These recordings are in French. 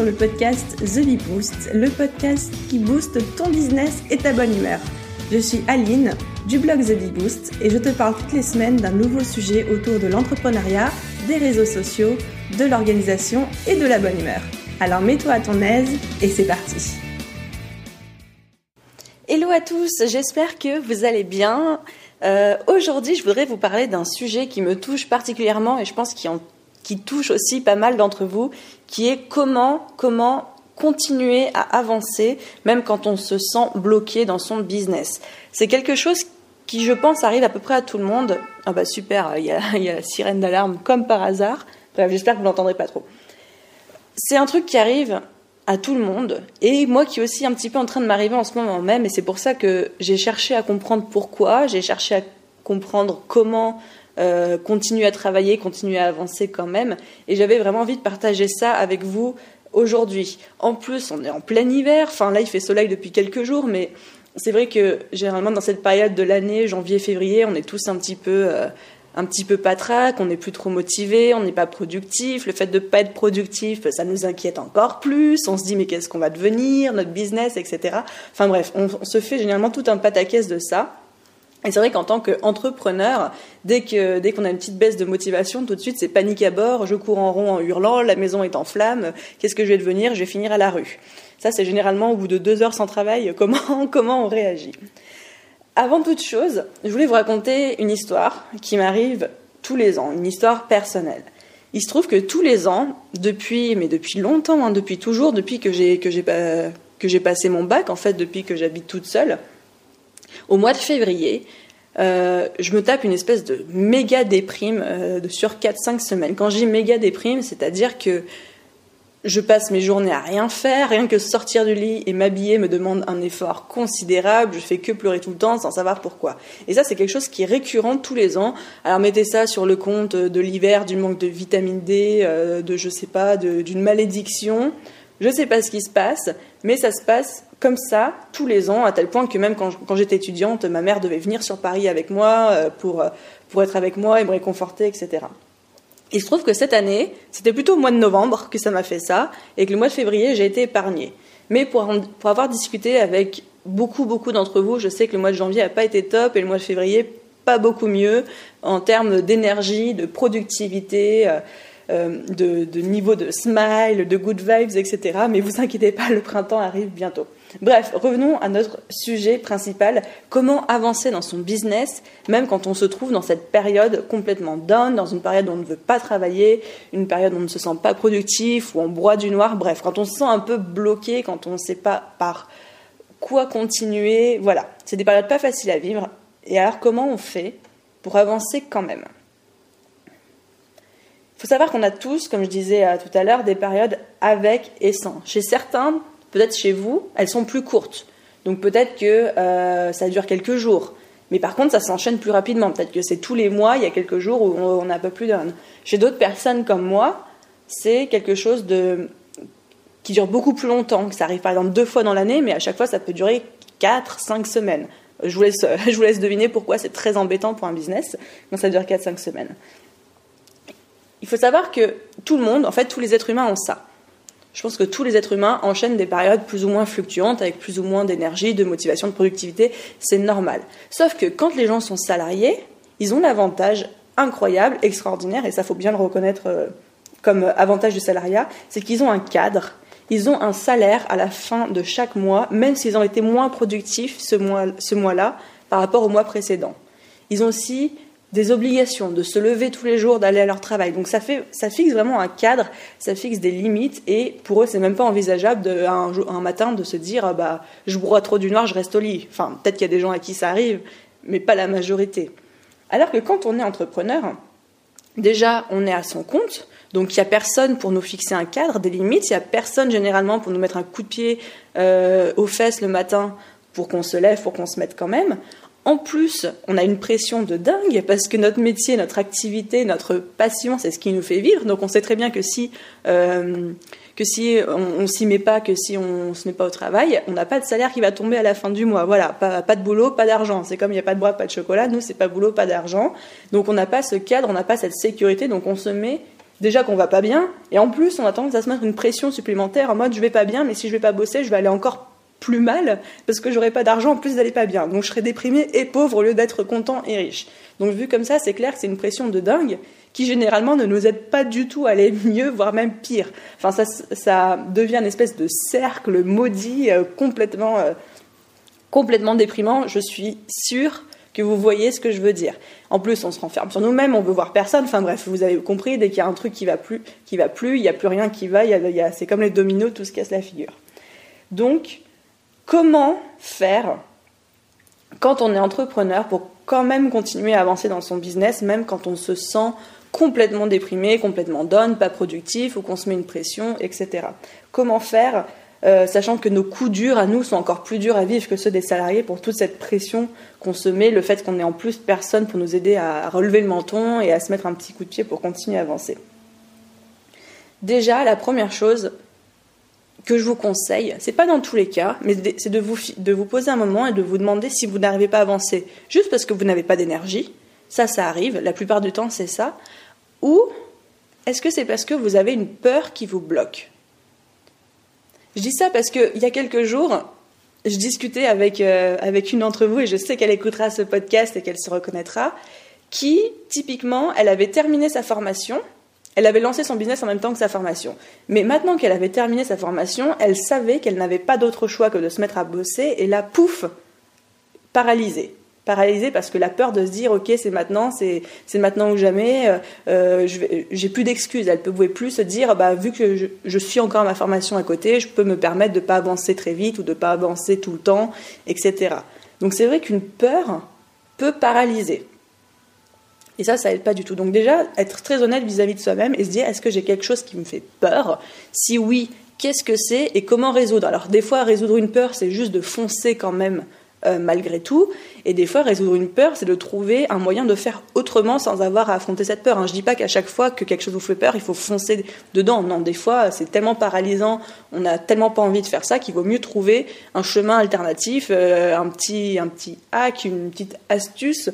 sur le podcast The Bee Boost, le podcast qui booste ton business et ta bonne humeur. Je suis Aline du blog The Bee Boost et je te parle toutes les semaines d'un nouveau sujet autour de l'entrepreneuriat, des réseaux sociaux, de l'organisation et de la bonne humeur. Alors mets-toi à ton aise et c'est parti. Hello à tous, j'espère que vous allez bien. Euh, aujourd'hui, je voudrais vous parler d'un sujet qui me touche particulièrement et je pense qu'il en qui touche aussi pas mal d'entre vous, qui est comment, comment continuer à avancer, même quand on se sent bloqué dans son business. C'est quelque chose qui, je pense, arrive à peu près à tout le monde. Ah bah super, il y a, la sirène d'alarme comme par hasard. Bref, j'espère que vous l'entendrez pas trop. C'est un truc qui arrive à tout le monde et moi qui aussi un petit peu en train de m'arriver en ce moment même et c'est pour ça que j'ai cherché à comprendre pourquoi, j'ai cherché à comprendre comment euh, continuer à travailler, continuer à avancer quand même. Et j'avais vraiment envie de partager ça avec vous aujourd'hui. En plus, on est en plein hiver. Enfin, là, il fait soleil depuis quelques jours, mais c'est vrai que généralement dans cette période de l'année, janvier-février, on est tous un petit peu euh, un petit peu patraque, on n'est plus trop motivé, on n'est pas productif. Le fait de ne pas être productif, ça nous inquiète encore plus. On se dit mais qu'est-ce qu'on va devenir, notre business, etc. Enfin bref, on se fait généralement tout un pataquès de ça. Et c'est vrai qu'en tant qu'entrepreneur, dès que dès qu'on a une petite baisse de motivation, tout de suite c'est panique à bord, je cours en rond en hurlant, la maison est en flammes, qu'est-ce que je vais devenir? Je vais finir à la rue. Ça c'est généralement au bout de deux heures sans travail, comment comment on réagit. Avant toute chose, je voulais vous raconter une histoire qui m'arrive tous les ans, une histoire personnelle. Il se trouve que tous les ans, depuis mais depuis longtemps, hein, depuis toujours, depuis que j'ai que j'ai que j'ai passé mon bac, en fait depuis que j'habite toute seule au mois de février, euh, je me tape une espèce de méga déprime euh, de sur 4-5 semaines. Quand je dis méga déprime, c'est-à-dire que je passe mes journées à rien faire, rien que sortir du lit et m'habiller me demande un effort considérable, je fais que pleurer tout le temps sans savoir pourquoi. Et ça c'est quelque chose qui est récurrent tous les ans. Alors mettez ça sur le compte de l'hiver, du manque de vitamine D, euh, de je sais pas, d'une malédiction. Je sais pas ce qui se passe, mais ça se passe comme ça tous les ans, à tel point que même quand, j'étais étudiante, ma mère devait venir sur Paris avec moi euh, pour, euh, pour être avec moi et me réconforter, etc. Il se trouve que cette année, c'était plutôt au mois de novembre que ça m'a fait ça, et que le mois de février, j'ai été épargnée. Mais pour, pour avoir discuté avec beaucoup, beaucoup d'entre vous, je sais que le mois de janvier n'a pas été top, et le mois de février, pas beaucoup mieux, en termes d'énergie, de productivité. Euh, de, de, niveau de smile, de good vibes, etc. Mais vous inquiétez pas, le printemps arrive bientôt. Bref, revenons à notre sujet principal, comment avancer dans son business, même quand on se trouve dans cette période complètement down, dans une période où on ne veut pas travailler, une période où on ne se sent pas productif, où on broie du noir, bref, quand on se sent un peu bloqué, quand on ne sait pas par quoi continuer, voilà, c'est des périodes pas faciles à vivre. Et alors comment on fait pour avancer quand même? Il faut savoir qu'on a tous, comme je disais euh, tout à l'heure, des périodes avec et sans. Chez certains, Peut-être chez vous, elles sont plus courtes. Donc peut-être que euh, ça dure quelques jours. Mais par contre, ça s'enchaîne plus rapidement. Peut-être que c'est tous les mois, il y a quelques jours où on n'a pas plus d'un. Chez d'autres personnes comme moi, c'est quelque chose de qui dure beaucoup plus longtemps. Ça arrive par exemple deux fois dans l'année, mais à chaque fois, ça peut durer 4, 5 semaines. Je vous laisse, je vous laisse deviner pourquoi c'est très embêtant pour un business quand ça dure 4-5 semaines. Il faut savoir que tout le monde, en fait, tous les êtres humains ont ça. Je pense que tous les êtres humains enchaînent des périodes plus ou moins fluctuantes, avec plus ou moins d'énergie, de motivation, de productivité, c'est normal. Sauf que quand les gens sont salariés, ils ont l'avantage incroyable, extraordinaire, et ça faut bien le reconnaître euh, comme avantage du salariat, c'est qu'ils ont un cadre, ils ont un salaire à la fin de chaque mois, même s'ils ont été moins productifs ce mois-là par rapport au mois précédent. Ils ont aussi des obligations, de se lever tous les jours, d'aller à leur travail. Donc ça, fait, ça fixe vraiment un cadre, ça fixe des limites, et pour eux, c'est même pas envisageable de, un, matin de se dire ah bah, je broie trop du noir, je reste au lit. Enfin, peut-être qu'il y a des gens à qui ça arrive, mais pas la majorité. Alors que quand on est entrepreneur, déjà, on est à son compte, donc il n'y a personne pour nous fixer un cadre, des limites, il n'y a personne généralement pour nous mettre un coup de pied euh, aux fesses le matin pour qu'on se lève, pour qu'on se mette quand même. En plus, on a une pression de dingue parce que notre métier, notre activité, notre passion, c'est ce qui nous fait vivre. Donc on sait très bien que si, euh, que si on, ne s'y met pas, que si on se met pas au travail, on n'a pas de salaire qui va tomber à la fin du mois. Voilà, pas, pas de boulot, pas d'argent. C'est comme il n'y a pas de bois, pas de chocolat. Nous, c'est pas boulot, pas d'argent. Donc on n'a pas ce cadre, on n'a pas cette sécurité. Donc on se met déjà qu'on va pas bien, et en plus on a tendance à se mettre une pression supplémentaire en mode je vais pas bien, mais si je vais pas bosser, je vais aller encore plus mal parce que j'aurai pas d'argent en plus d'aller pas bien. Donc je serai déprimé et pauvre au lieu d'être content et riche. Donc vu comme ça, c'est clair que c'est une pression de dingue qui généralement ne nous aide pas du tout à aller mieux, voire même pire. Enfin ça, ça devient une espèce de cercle maudit euh, complètement, euh, complètement déprimant. Je suis sûre que vous voyez ce que je veux dire. En plus, on se renferme sur nous-mêmes, on veut voir personne. Enfin bref, vous avez compris, dès qu'il y a un truc qui va plus, qui va plus, il n'y a plus rien qui va. c'est comme les dominos, tout se casse la figure. Donc, comment faire quand on est entrepreneur pour quand même continuer à avancer dans son business, même quand on se sent complètement déprimé, complètement down, pas productif, ou qu'on se met une pression, etc. Comment faire euh, sachant que nos coups durs à nous sont encore plus durs à vivre que ceux des salariés pour toute cette pression qu'on se met, le fait qu'on ait en plus personne pour nous aider à relever le menton et à se mettre un petit coup de pied pour continuer à avancer. Déjà, la première chose que je vous conseille, c'est pas dans tous les cas, mais c'est de vous, de vous poser un moment et de vous demander si vous n'arrivez pas à avancer juste parce que vous n'avez pas d'énergie. Ça, ça arrive. La plupart du temps, c'est ça. Ou est-ce que c'est parce que vous avez une peur qui vous bloque? Je dis ça parce qu'il y a quelques jours, je discutais avec, euh, avec une d'entre vous, et je sais qu'elle écoutera ce podcast et qu'elle se reconnaîtra, qui, typiquement, elle avait terminé sa formation, elle avait lancé son business en même temps que sa formation. Mais maintenant qu'elle avait terminé sa formation, elle savait qu'elle n'avait pas d'autre choix que de se mettre à bosser, et là, pouf, paralysée. Paralysée parce que la peur de se dire ok c'est maintenant c'est maintenant ou jamais euh, euh j'ai plus d'excuses. Elle ne pouvait plus se dire bah vu que je, suis encore à ma formation à côté je peux me permettre de pas avancer très vite ou de pas avancer tout le temps etc donc c'est vrai qu'une peur peut paralyser et ça, ça aide pas du tout. Donc déjà, être très honnête vis-à-vis de soi-même et se dire, est-ce que j'ai quelque chose qui me fait peur? Si oui, qu'est-ce que c'est et comment résoudre? Alors des fois, résoudre une peur, c'est juste de foncer quand même euh, malgré tout. Et des fois, résoudre une peur, c'est de trouver un moyen de faire autrement sans avoir à affronter cette peur. Hein. Je dis pas qu'à chaque fois que quelque chose vous fait peur, il faut foncer dedans. Non, des fois, c'est tellement paralysant, on n'a tellement pas envie de faire ça qu'il vaut mieux trouver un chemin alternatif, euh, un, petit, un petit hack, une petite astuce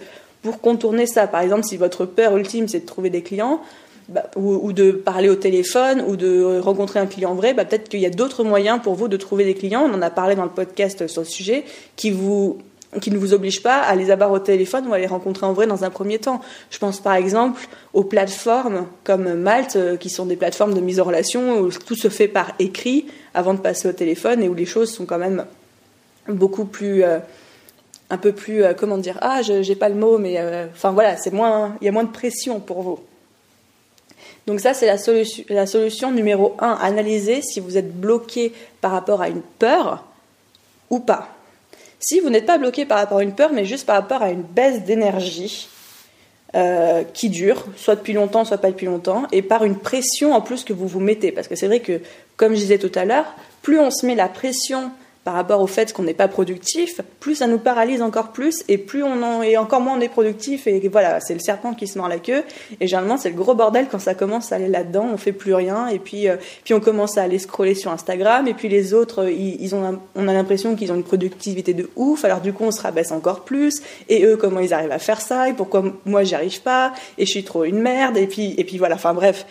pour contourner ça. Par exemple, si votre peur ultime, c'est de trouver des clients, bah, ou, de parler au téléphone ou de rencontrer un client vrai, bah, peut-être qu'il y a d'autres moyens pour vous de trouver des clients. On en a parlé dans le podcast sur le sujet qui vous qui ne vous obligent pas à les avoir au téléphone ou à les rencontrer en vrai dans un premier temps. Je pense par exemple aux plateformes comme Malte, euh, qui sont des plateformes de mise en relation où tout se fait par écrit avant de passer au téléphone et où les choses sont quand même beaucoup plus euh, un peu plus euh, comment dire ah je j'ai pas le mot mais enfin voilà c'est moins il y a moins de pression pour vous donc ça, c'est la, solution, la solution numéro 1. Analyser si vous êtes bloqué par rapport à une peur ou pas. Si vous n'êtes pas bloqué par rapport à une peur, mais juste par rapport à une baisse d'énergie euh, qui dure, soit depuis longtemps, soit pas depuis longtemps, et par une pression en plus que vous vous mettez. Parce que c'est vrai que, comme je disais tout à l'heure, plus on se met la pression par rapport au fait qu'on n'est pas productif, plus ça nous paralyse encore plus et plus on en est encore moins on est productif et voilà, c'est le serpent qui se mord la queue. Et généralement c'est le gros bordel quand ça commence à aller là-dedans, on fait plus rien et puis euh, puis on commence à aller scroller sur Instagram et puis les autres ils, ont on a l'impression qu'ils ont une productivité de ouf alors du coup on se rabaisse encore plus. Et eux comment ils arrivent à faire ça et pourquoi moi j'y arrive pas et je suis trop une merde et puis et puis voilà, enfin bref,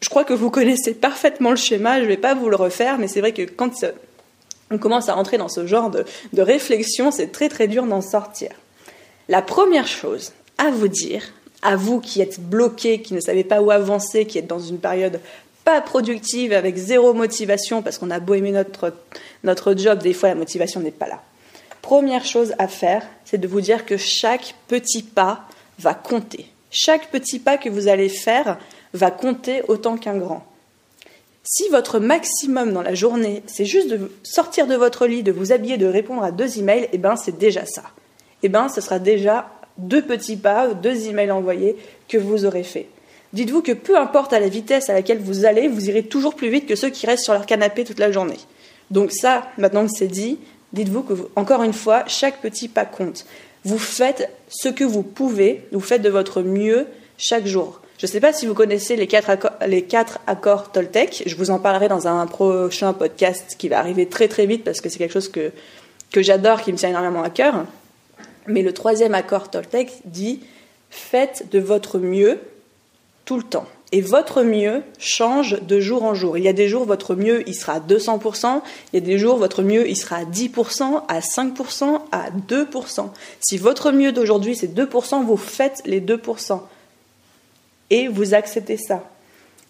je crois que vous connaissez parfaitement le schéma, je vais pas vous le refaire mais c'est vrai que quand on commence à rentrer dans ce genre de, réflexion, c'est très très dur d'en sortir. La première chose à vous dire, à vous qui êtes bloqués, qui ne savez pas où avancer, qui êtes dans une période pas productive, avec zéro motivation, parce qu'on a beau aimer notre, notre job, des fois la motivation n'est pas là. Première chose à faire, c'est de vous dire que chaque petit pas va compter. Chaque petit pas que vous allez faire va compter autant qu'un grand. Si votre maximum dans la journée, c'est juste de sortir de votre lit, de vous habiller, de répondre à deux emails, eh ben c'est déjà ça. Eh ben ce sera déjà deux petits pas, deux emails envoyés que vous aurez fait. Dites-vous que peu importe à la vitesse à laquelle vous allez, vous irez toujours plus vite que ceux qui restent sur leur canapé toute la journée. Donc ça, maintenant que c'est dit, dites-vous que, encore une fois, chaque petit pas compte. Vous faites ce que vous pouvez, vous faites de votre mieux chaque jour. Je ne sais pas si vous connaissez les quatre, accords, les quatre accords Toltec. Je vous en parlerai dans un prochain podcast qui va arriver très très vite parce que c'est quelque chose que, que j'adore, qui me tient énormément à cœur. Mais le troisième accord Toltec dit Faites de votre mieux tout le temps. Et votre mieux change de jour en jour. Il y a des jours, votre mieux, il sera à 200%. Il y a des jours, votre mieux, il sera à 10%, à 5%, à 2%. Si votre mieux d'aujourd'hui, c'est 2%, vous faites les 2%. Et vous acceptez ça.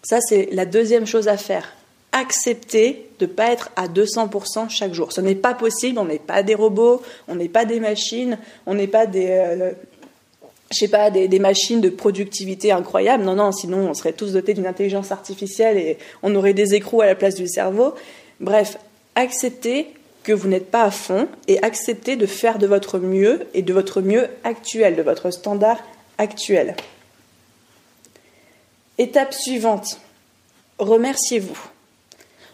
Ça, c'est la deuxième chose à faire. Accepter de ne pas être à 200% chaque jour. Ce n'est pas possible, on n'est pas des robots, on n'est pas des machines, on n'est pas des... Euh, je sais pas, des, machines de productivité incroyables. Non, non, sinon on serait tous dotés d'une intelligence artificielle et on aurait des écrous à la place du cerveau. Bref, acceptez que vous n'êtes pas à fond et acceptez de faire de votre mieux et de votre mieux actuel, de votre standard actuel. Étape suivante, remerciez-vous.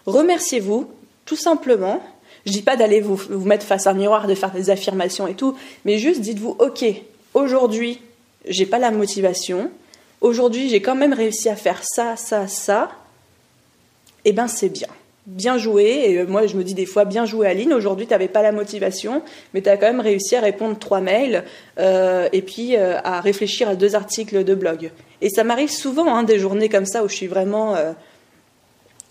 Remerciez-vous tout simplement. Je dis pas d'aller vous, mettre face à un miroir, de faire des affirmations et tout, mais juste dites-vous, ok, aujourd'hui, j'ai pas la motivation, aujourd'hui, j'ai quand même réussi à faire ça, ça, ça, eh ben c'est bien. Bien joué, et euh, moi je me dis des fois bien joué Aline, aujourd'hui tu n'avais pas la motivation, mais tu as quand même réussi à répondre trois mails euh, et puis euh, à réfléchir à deux articles de blog. Et ça m'arrive souvent hein, des journées comme ça où je suis vraiment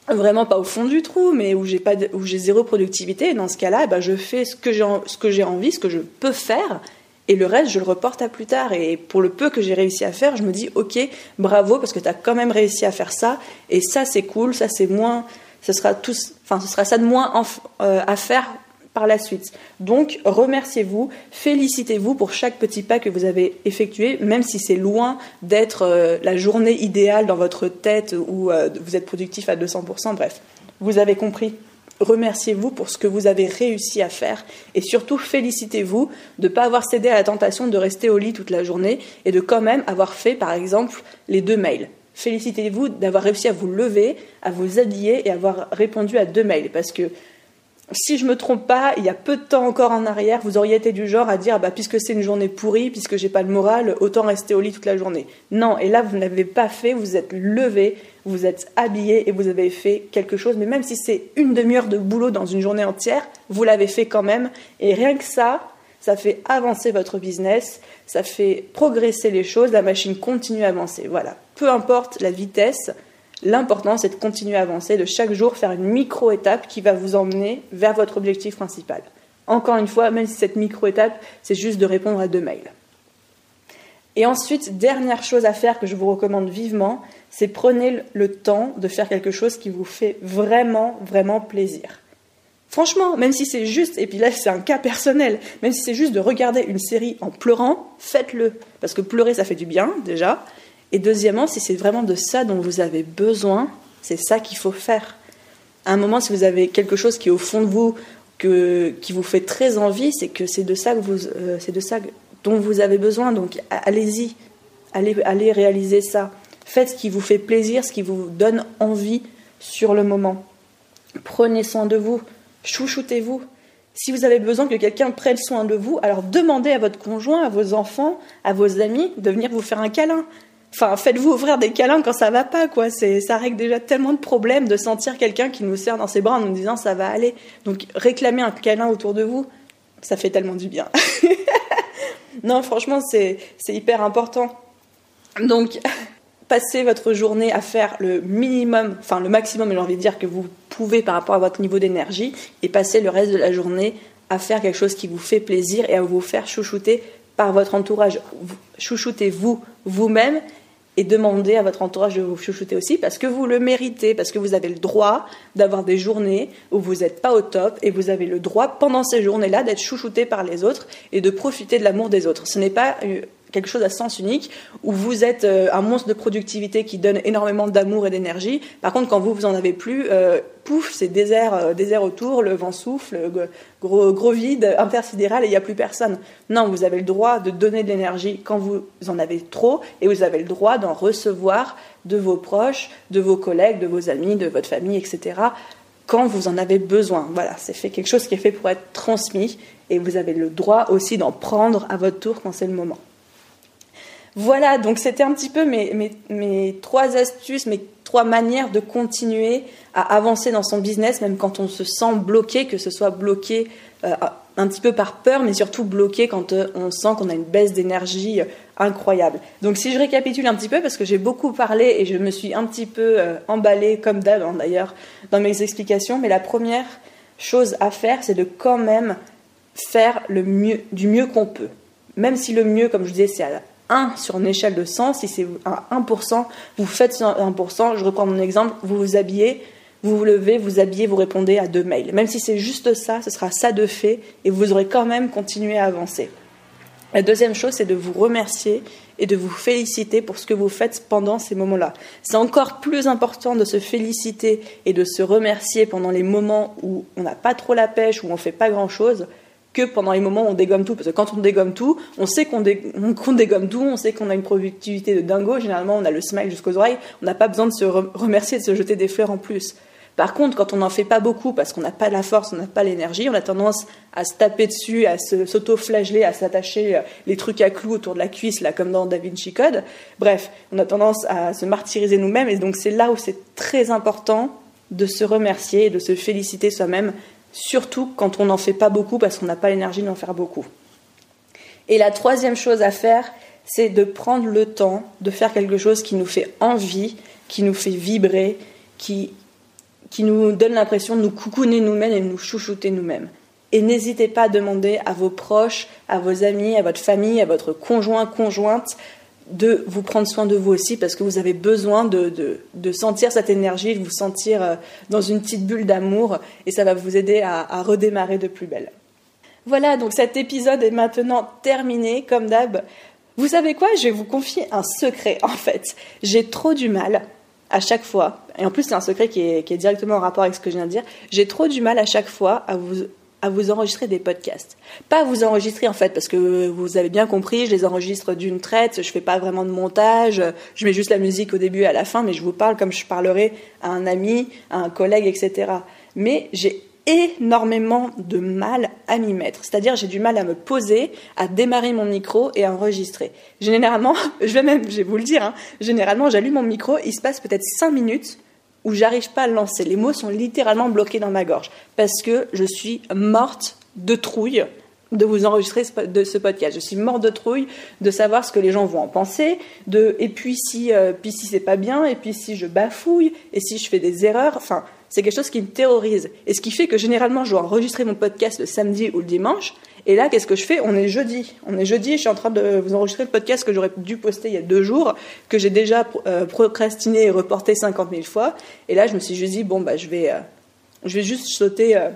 vraiment pas au fond du trou, mais où j'ai pas où j'ai zéro productivité. Dans ce cas-là, ben, je fais ce que j'ai ce que j'ai envie, ce que je peux faire, et le reste, je le reporte à plus tard. Et pour le peu que j'ai réussi à faire, je me dis, ok, bravo, parce que tu as quand même réussi à faire ça. Et ça, c'est cool, ça, c'est moins. Ce sera, tous, enfin, ce sera ça de moins euh, à faire par la suite. Donc, remerciez-vous, félicitez-vous pour chaque petit pas que vous avez effectué, même si c'est loin d'être euh, la journée idéale dans votre tête où euh, vous êtes productif à 200%. Bref, vous avez compris remerciez-vous pour ce que vous avez réussi à faire et surtout félicitez-vous de ne pas avoir cédé à la tentation de rester au lit toute la journée et de quand même avoir fait par exemple les deux mails. Félicitez-vous d'avoir réussi à vous lever, à vous habiller et avoir répondu à deux mails. Parce que si je me trompe pas, il y a peu de temps encore en arrière, vous auriez été du genre à dire bah puisque c'est une journée pourrie, puisque j'ai pas le moral, autant rester au lit toute la journée. Non, et là vous n'avez pas fait, vous êtes levé, vous êtes habillé et vous avez fait quelque chose, mais même si c'est une demi-heure de boulot dans une journée entière, vous l'avez fait quand même. Et rien que ça, ça fait avancer votre business, ça fait progresser les choses, la machine continue à avancer. Voilà. Peu importe la vitesse, L'important, c'est de continuer à avancer, de chaque jour faire une micro-étape qui va vous emmener vers votre objectif principal. Encore une fois, même si cette micro-étape, c'est juste de répondre à deux mails. Et ensuite, dernière chose à faire que je vous recommande vivement, c'est prenez le temps de faire quelque chose qui vous fait vraiment, vraiment plaisir. Franchement, même si c'est juste, et puis là c'est un cas personnel, même si c'est juste de regarder une série en pleurant, faites-le. Parce que pleurer, ça fait du bien déjà. Et deuxièmement, si c'est vraiment de ça dont vous avez besoin, c'est ça qu'il faut faire. À un moment, si vous avez quelque chose qui est au fond de vous, que, qui vous fait très envie, c'est que c'est de ça que vous, euh, c'est de ça dont vous avez besoin. Donc allez-y, allez, allez réaliser ça. Faites ce qui vous fait plaisir, ce qui vous donne envie sur le moment. Prenez soin de vous, chouchoutez-vous. Si vous avez besoin que quelqu'un prenne soin de vous, alors demandez à votre conjoint, à vos enfants, à vos amis de venir vous faire un câlin. Enfin, faites-vous ouvrir des câlins quand ça va pas, quoi. C'est, ça règle déjà tellement de problèmes de sentir quelqu'un qui nous serre dans ses bras en nous disant ça va aller. Donc, réclamer un câlin autour de vous, ça fait tellement du bien. non, franchement, c'est, c'est hyper important. Donc, passez votre journée à faire le minimum, enfin le maximum, j'ai envie de dire, que vous pouvez par rapport à votre niveau d'énergie, et passez le reste de la journée à faire quelque chose qui vous fait plaisir et à vous faire chouchouter par votre entourage. Chouchoutez-vous vous-même et demandez à votre entourage de vous chouchouter aussi parce que vous le méritez, parce que vous avez le droit d'avoir des journées où vous n'êtes pas au top et vous avez le droit pendant ces journées-là d'être chouchouté par les autres et de profiter de l'amour des autres. Ce n'est pas euh, quelque chose à sens unique où vous êtes euh, un monstre de productivité qui donne énormément d'amour et d'énergie. Par contre, quand vous vous en avez plus, euh, pouf, c'est désert, désert autour, le vent souffle, gros, gros vide intersidéral et il n'y a plus personne. Non, vous avez le droit de donner de l'énergie quand vous en avez trop et vous avez le droit d'en recevoir de vos proches, de vos collègues, de vos amis, de votre famille, etc. quand vous en avez besoin. Voilà, c'est fait quelque chose qui est fait pour être transmis et vous avez le droit aussi d'en prendre à votre tour quand c'est le moment. Voilà, donc c'était un petit peu mes, trois astuces, mes trois manières de continuer à avancer dans son business, même quand on se sent bloqué, que ce soit bloqué euh, un petit peu par peur, mais surtout bloqué quand euh, on sent qu'on a une baisse d'énergie euh, incroyable. Donc si je récapitule un petit peu, parce que j'ai beaucoup parlé et je me suis un petit peu euh, emballée, comme d'hab hein, d'ailleurs, dans mes explications, mais la première chose à faire, c'est de quand même faire le mieux, du mieux qu'on peut. Même si le mieux, comme je disais, c'est à 1 sur une échelle de 100, si c'est à 1%, vous faites 1%, je reprends mon exemple, vous vous habillez, vous vous levez, vous habillez, vous répondez à deux mails. Même si c'est juste ça, ce sera ça de fait et vous aurez quand même continué à avancer. La deuxième chose, c'est de vous remercier et de vous féliciter pour ce que vous faites pendant ces moments-là. C'est encore plus important de se féliciter et de se remercier pendant les moments où on n'a pas trop la pêche, où on ne fait pas grand-chose, que pendant les moments où on dégomme tout. Parce que quand on dégomme tout, on sait qu'on dégomme tout, on sait qu'on a une productivité de dingo. Généralement, on a le smile jusqu'aux oreilles. On n'a pas besoin de se remercier, de se jeter des fleurs en plus. Par contre, quand on n'en fait pas beaucoup parce qu'on n'a pas la force, on n'a pas l'énergie, on a tendance à se taper dessus, à s'auto-flageller, à s'attacher euh, les trucs à clous autour de la cuisse, là, comme dans Da Vinci Code. Bref, on a tendance à se martyriser nous-mêmes, et donc c'est là où c'est très important de se remercier et de se féliciter soi-même, surtout quand on n'en fait pas beaucoup parce qu'on n'a pas l'énergie d'en faire beaucoup. Et la troisième chose à faire, c'est de prendre le temps de faire quelque chose qui nous fait envie, qui nous fait vibrer, qui qui nous donne l'impression de nous coucouner nous-mêmes et de nous chouchouter nous-mêmes. Et n'hésitez pas à demander à vos proches, à vos amis, à votre famille, à votre conjoint, conjointe, de vous prendre soin de vous aussi parce que vous avez besoin de, de, sentir cette énergie, de vous sentir euh, dans une petite bulle d'amour et ça va vous aider à, à redémarrer de plus belle. Voilà, donc cet épisode est maintenant terminé. Comme d'hab, vous savez quoi? Je vais vous confier un secret en fait. J'ai trop du mal à chaque fois, et en plus c'est un secret qui est, directement en rapport avec ce que je viens de dire, j'ai trop du mal à chaque fois à vous, à vous enregistrer des podcasts. Pas à vous enregistrer en fait, parce que vous avez bien compris, je les enregistre d'une traite, je fais pas vraiment de montage, je mets juste la musique au début et à la fin, mais je vous parle comme je parlerais à un ami, à un collègue, etc. Mais j'ai énormément de mal à m'y mettre. C'est-à-dire, j'ai du mal à me poser, à démarrer mon micro et à enregistrer. Généralement, je vais même, je vais vous le dire, hein, généralement, j'allume mon micro, il se passe peut-être 5 minutes où j'arrive pas à le lancer. Les mots sont littéralement bloqués dans ma gorge parce que je suis morte de trouille de vous enregistrer de ce podcast. Je suis morte de trouille de savoir ce que les gens vont en penser, de et puis si euh, puis si c'est pas bien et puis si je bafouille et si je fais des erreurs, enfin c'est quelque chose qui me terrorise. Et ce qui fait que généralement, je dois enregistrer mon podcast le samedi ou le dimanche. Et là, qu'est-ce que je fais? On est jeudi. On est jeudi, je suis en train de vous enregistrer le podcast que j'aurais dû poster il y a deux jours, que j'ai déjà euh, procrastiné et reporté 50 000 fois. Et là, je me suis juste dit, bon, bah, je vais, euh, je vais juste sauter. Euh,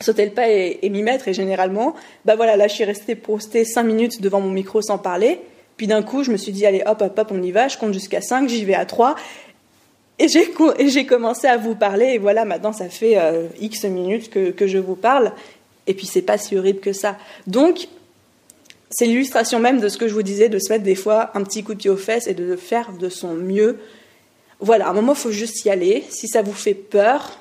sauter le pas et, m'y mettre et généralement bah voilà là je suis restée postée 5 minutes devant mon micro sans parler puis d'un coup je me suis dit allez hop hop hop on y va je compte jusqu'à 5 j'y vais à 3 et j'ai commencé à vous parler, et voilà, maintenant ça fait euh, X minutes que, que, je vous parle, et puis c'est pas si horrible que ça. Donc, c'est l'illustration même de ce que je vous disais, de se mettre des fois un petit coup de pied aux fesses et de faire de son mieux. Voilà, à un moment, il faut juste y aller. Si ça vous fait peur,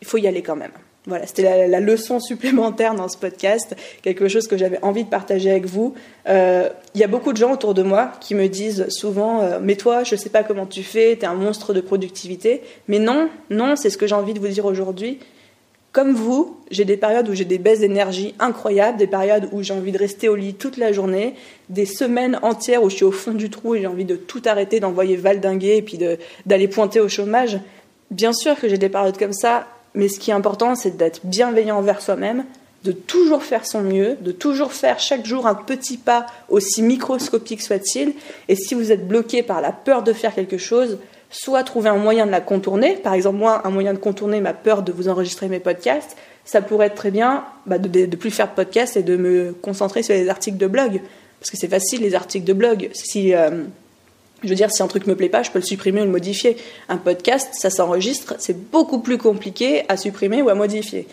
il faut y aller quand même. Voilà, c'était la, leçon supplémentaire dans ce podcast, quelque chose que j'avais envie de partager avec vous. Euh, il y a beaucoup de gens autour de moi qui me disent souvent euh, Mais toi, je ne sais pas comment tu fais, tu es un monstre de productivité. Mais non, non, c'est ce que j'ai envie de vous dire aujourd'hui. Comme vous, j'ai des périodes où j'ai des baisses d'énergie incroyables, des périodes où j'ai envie de rester au lit toute la journée, des semaines entières où je suis au fond du trou et j'ai envie de tout arrêter, d'envoyer valdinguer et puis d'aller pointer au chômage. Bien sûr que j'ai des périodes comme ça, mais ce qui est important, c'est d'être bienveillant envers soi-même, de toujours faire son mieux, de toujours faire chaque jour un petit pas, aussi microscopique soit-il. Et si vous êtes bloqué par la peur de faire quelque chose, soit trouver un moyen de la contourner. Par exemple, moi, un moyen de contourner ma peur de vous enregistrer mes podcasts, ça pourrait être très bien bah, de ne plus faire de podcasts et de me concentrer sur les articles de blog. Parce que c'est facile, les articles de blog. Si, euh, je veux dire, si un truc me plaît pas, je peux le supprimer ou le modifier. Un podcast, ça s'enregistre, c'est beaucoup plus compliqué à supprimer ou à modifier.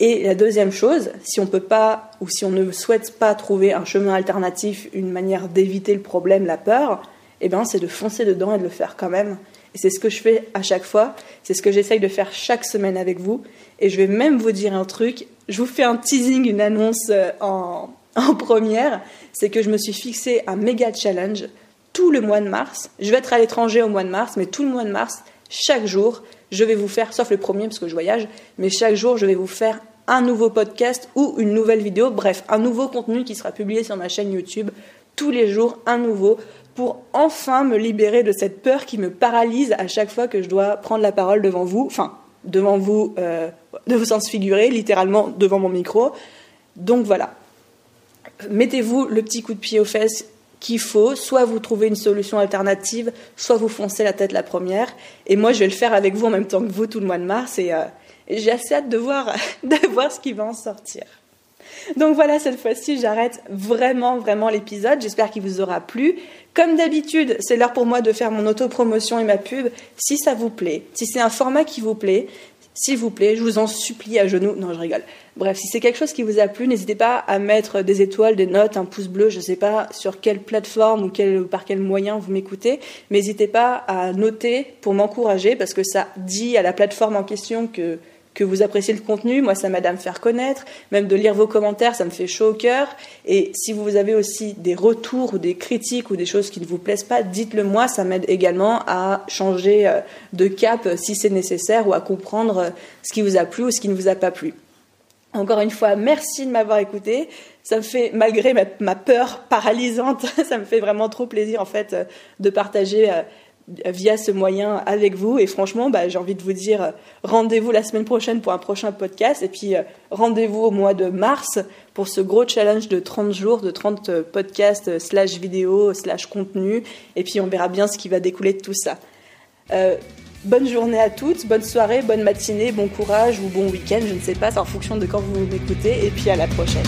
Et la deuxième chose, si on peut pas ou si on ne souhaite pas trouver un chemin alternatif, une manière d'éviter le problème, la peur, eh ben c'est de foncer dedans et de le faire quand même. Et c'est ce que je fais à chaque fois, c'est ce que j'essaye de faire chaque semaine avec vous. Et je vais même vous dire un truc, je vous fais un teasing, une annonce euh, en, en première, c'est que je me suis fixé un méga challenge tout le mois de mars. Je vais être à l'étranger au mois de mars, mais tout le mois de mars, chaque jour, je vais vous faire, sauf le premier parce que je voyage, mais chaque jour, je vais vous faire un nouveau podcast ou une nouvelle vidéo, bref, un nouveau contenu qui sera publié sur ma chaîne YouTube tous les jours, un nouveau, pour enfin me libérer de cette peur qui me paralyse à chaque fois que je dois prendre la parole devant vous, enfin, devant vous, euh, de vos sens figurés, littéralement devant mon micro. Donc voilà. Mettez-vous le petit coup de pied aux fesses qu'il faut, soit vous trouvez une solution alternative, soit vous foncez la tête la première. Et moi, je vais le faire avec vous en même temps que vous tout le mois de mars. Et, euh, j'ai assez hâte de voir, de voir ce qui va en sortir. Donc voilà, cette fois-ci, j'arrête vraiment, vraiment l'épisode. J'espère qu'il vous aura plu. Comme d'habitude, c'est l'heure pour moi de faire mon autopromotion et ma pub. Si ça vous plaît, si c'est un format qui vous plaît, s'il vous plaît, je vous en supplie à genoux. Non, je rigole. Bref, si c'est quelque chose qui vous a plu, n'hésitez pas à mettre des étoiles, des notes, un pouce bleu. Je ne sais pas sur quelle plateforme ou par quel moyen vous m'écoutez, mais n'hésitez pas à noter pour m'encourager parce que ça dit à la plateforme en question que que vous appréciez le contenu, moi ça m'aide à me faire connaître, même de lire vos commentaires, ça me fait chaud au cœur. Et si vous avez aussi des retours ou des critiques ou des choses qui ne vous plaisent pas, dites-le moi, ça m'aide également à changer euh, de cap si c'est nécessaire ou à comprendre euh, ce qui vous a plu ou ce qui ne vous a pas plu. Encore une fois, merci de m'avoir écouté. Ça me fait, malgré ma, peur paralysante, ça me fait vraiment trop plaisir en fait euh, de partager via ce moyen avec vous. Et franchement, bah, j'ai envie de vous dire rendez-vous la semaine prochaine pour un prochain podcast. Et puis euh, rendez-vous au mois de mars pour ce gros challenge de 30 jours, de 30 euh, podcasts euh, slash vidéo slash contenu. Et puis on verra bien ce qui va découler de tout ça. bonne journée à toutes, bonne soirée, bonne matinée, bon courage ou bon week-end, je ne sais pas, c'est en fonction de quand vous m'écoutez. Et puis à la prochaine.